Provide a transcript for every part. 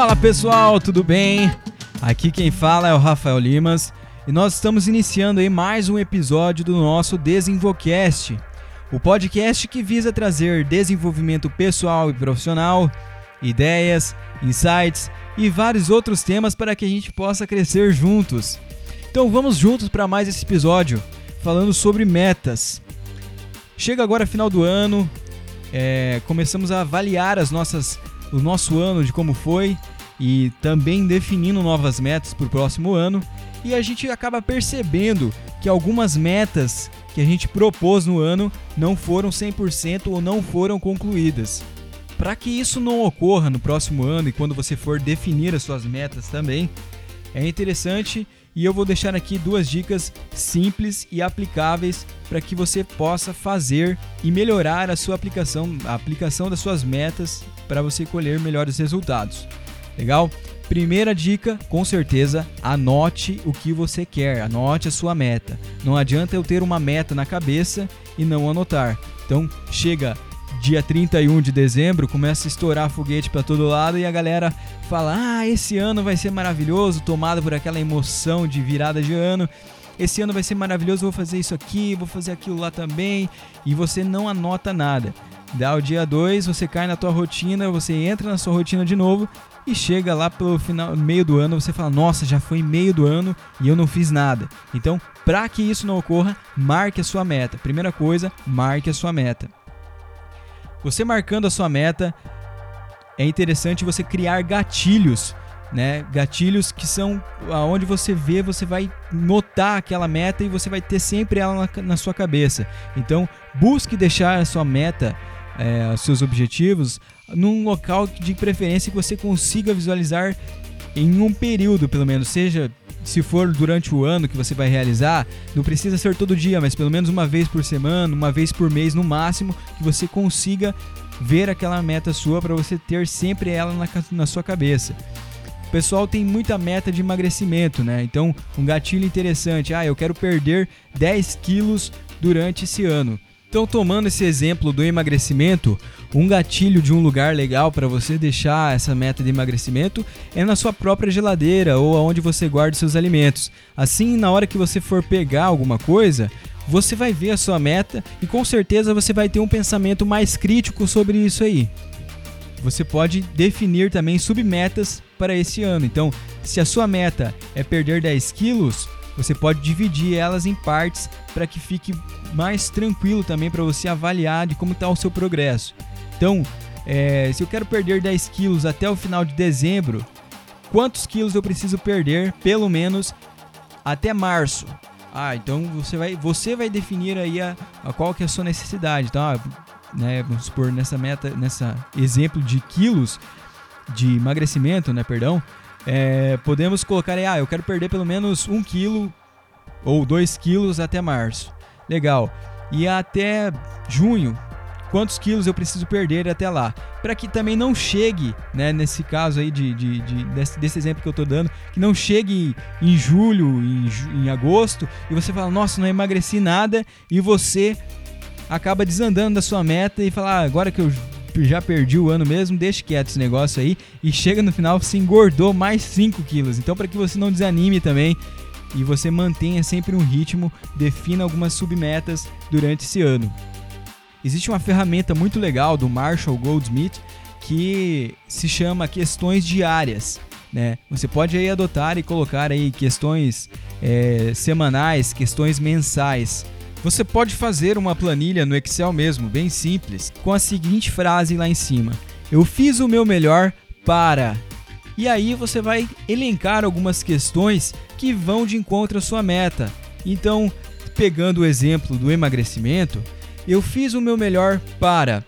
Fala pessoal, tudo bem? Aqui quem fala é o Rafael Limas e nós estamos iniciando aí mais um episódio do nosso Desenvolcast, o podcast que visa trazer desenvolvimento pessoal e profissional, ideias, insights e vários outros temas para que a gente possa crescer juntos. Então vamos juntos para mais esse episódio falando sobre metas. Chega agora final do ano, é, começamos a avaliar as nossas, o nosso ano de como foi e também definindo novas metas para o próximo ano. E a gente acaba percebendo que algumas metas que a gente propôs no ano não foram 100% ou não foram concluídas. Para que isso não ocorra no próximo ano e quando você for definir as suas metas também, é interessante e eu vou deixar aqui duas dicas simples e aplicáveis para que você possa fazer e melhorar a sua aplicação, a aplicação das suas metas para você colher melhores resultados. Legal? Primeira dica, com certeza, anote o que você quer, anote a sua meta. Não adianta eu ter uma meta na cabeça e não anotar. Então, chega dia 31 de dezembro, começa a estourar foguete para todo lado e a galera fala: "Ah, esse ano vai ser maravilhoso", tomado por aquela emoção de virada de ano. Esse ano vai ser maravilhoso, vou fazer isso aqui, vou fazer aquilo lá também, e você não anota nada. Dá o dia 2, você cai na tua rotina, você entra na sua rotina de novo e chega lá pelo final, meio do ano, você fala: "Nossa, já foi meio do ano e eu não fiz nada". Então, para que isso não ocorra, marque a sua meta. Primeira coisa, marque a sua meta. Você marcando a sua meta, é interessante você criar gatilhos, né? Gatilhos que são aonde você vê, você vai notar aquela meta e você vai ter sempre ela na, na sua cabeça. Então, busque deixar a sua meta, é, os seus objetivos, num local de preferência que você consiga visualizar em um período, pelo menos, seja se for durante o ano que você vai realizar, não precisa ser todo dia, mas pelo menos uma vez por semana, uma vez por mês no máximo, que você consiga ver aquela meta sua para você ter sempre ela na, na sua cabeça. O pessoal tem muita meta de emagrecimento, né? Então, um gatilho interessante, ah, eu quero perder 10 quilos durante esse ano. Então, tomando esse exemplo do emagrecimento, um gatilho de um lugar legal para você deixar essa meta de emagrecimento é na sua própria geladeira ou aonde você guarda seus alimentos. Assim, na hora que você for pegar alguma coisa, você vai ver a sua meta e com certeza você vai ter um pensamento mais crítico sobre isso aí. Você pode definir também submetas para esse ano. Então, se a sua meta é perder 10 quilos, você pode dividir elas em partes para que fique mais tranquilo também para você avaliar de como está o seu progresso. Então, é, se eu quero perder 10 quilos até o final de dezembro, quantos quilos eu preciso perder, pelo menos, até março? Ah, então você vai, você vai definir aí a, a qual que é a sua necessidade. Ah, né, vamos supor, nessa meta, nessa exemplo de quilos de emagrecimento, né, perdão, é, podemos colocar aí, ah, eu quero perder pelo menos 1 quilo ou 2 quilos até março. Legal. E até junho, quantos quilos eu preciso perder até lá? Para que também não chegue, né, nesse caso aí de, de, de desse, desse, exemplo que eu estou dando, que não chegue em julho, em, em agosto, e você fala, nossa, não emagreci nada, e você acaba desandando da sua meta e fala, ah, agora que eu já perdi o ano mesmo, deixe quieto esse negócio aí, e chega no final, você engordou mais 5 quilos. Então, para que você não desanime também, e você mantenha sempre um ritmo, defina algumas submetas durante esse ano. Existe uma ferramenta muito legal do Marshall Goldsmith que se chama questões diárias. Né? Você pode aí adotar e colocar aí questões é, semanais, questões mensais. Você pode fazer uma planilha no Excel mesmo, bem simples, com a seguinte frase lá em cima: Eu fiz o meu melhor para e aí você vai elencar algumas questões que vão de encontro à sua meta. Então, pegando o exemplo do emagrecimento, eu fiz o meu melhor para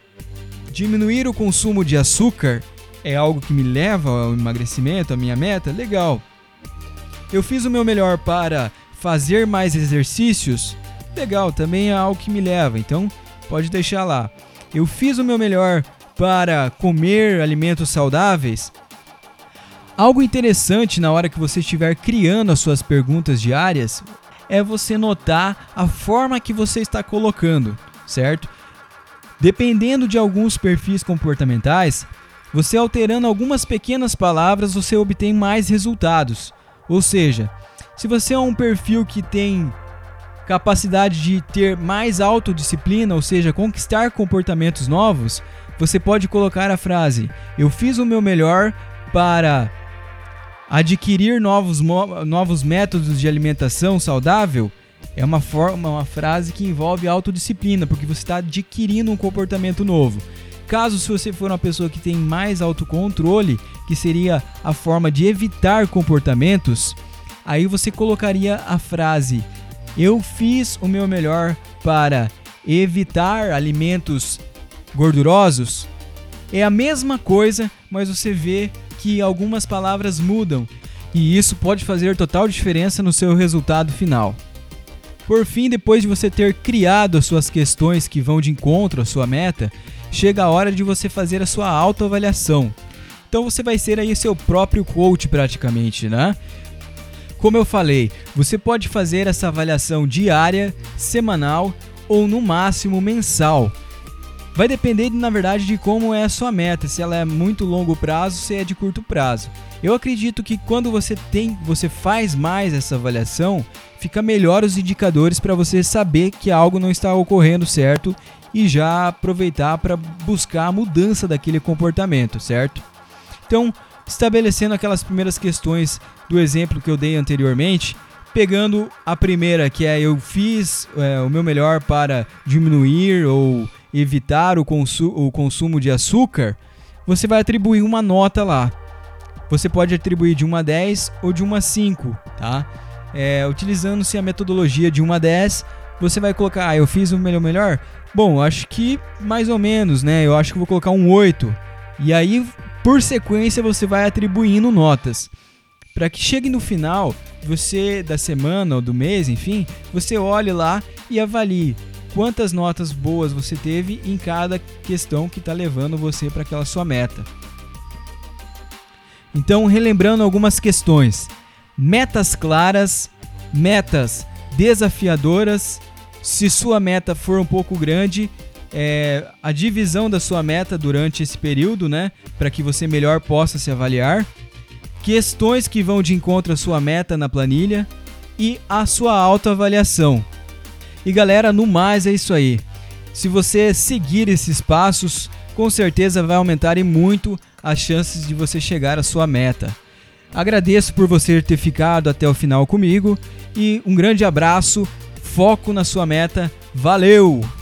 diminuir o consumo de açúcar, é algo que me leva ao emagrecimento, a minha meta? Legal. Eu fiz o meu melhor para fazer mais exercícios? Legal, também é algo que me leva, então pode deixar lá. Eu fiz o meu melhor para comer alimentos saudáveis? Algo interessante na hora que você estiver criando as suas perguntas diárias é você notar a forma que você está colocando, certo? Dependendo de alguns perfis comportamentais, Você alterando algumas pequenas palavras, você obtém mais resultados. Ou seja, se você é um perfil que tem capacidade de ter mais autodisciplina, ou seja, conquistar comportamentos novos, você pode colocar a frase: Eu fiz o meu melhor para adquirir novos, novos métodos de alimentação saudável. É uma forma, uma frase que envolve autodisciplina, porque você está adquirindo um comportamento novo. Caso se você for uma pessoa que tem mais autocontrole, que seria a forma de evitar comportamentos, aí você colocaria a frase: Eu fiz o meu melhor para evitar alimentos gordurosos. É a mesma coisa, mas você vê que algumas palavras mudam e isso pode fazer total diferença no seu resultado final. Por fim, depois de você ter criado as suas questões que vão de encontro à sua meta, chega a hora de você fazer a sua autoavaliação. Então você vai ser aí seu próprio coach praticamente, né? Como eu falei, você pode fazer essa avaliação diária, semanal ou no máximo mensal. Vai depender, na verdade, de como é a sua meta, se ela é muito longo prazo, se é de curto prazo. Eu acredito que quando você tem, você faz mais essa avaliação, fica melhor os indicadores para você saber que algo não está ocorrendo certo e já aproveitar para buscar a mudança daquele comportamento, certo? Então, estabelecendo aquelas primeiras questões do exemplo que eu dei anteriormente, pegando a primeira, que é eu fiz é, o meu melhor para diminuir ou evitar o, consu o consumo de açúcar, você vai atribuir uma nota lá. Você pode atribuir de 1 a 10 ou de 1 a 5, tá? É, Utilizando-se a metodologia de 1 a 10, você vai colocar, ah, eu fiz o melhor melhor? Bom, acho que mais ou menos, né? Eu acho que vou colocar um 8. E aí, por sequência, você vai atribuindo notas. Para que chegue no final, você da semana ou do mês, enfim, você olhe lá e avalie quantas notas boas você teve em cada questão que está levando você para aquela sua meta. Então, relembrando algumas questões: metas claras, metas desafiadoras. Se sua meta for um pouco grande, é, a divisão da sua meta durante esse período, né, para que você melhor possa se avaliar. Questões que vão de encontro à sua meta na planilha e a sua autoavaliação. E galera, no mais é isso aí. Se você seguir esses passos, com certeza vai aumentar e muito as chances de você chegar à sua meta. Agradeço por você ter ficado até o final comigo e um grande abraço, foco na sua meta. Valeu!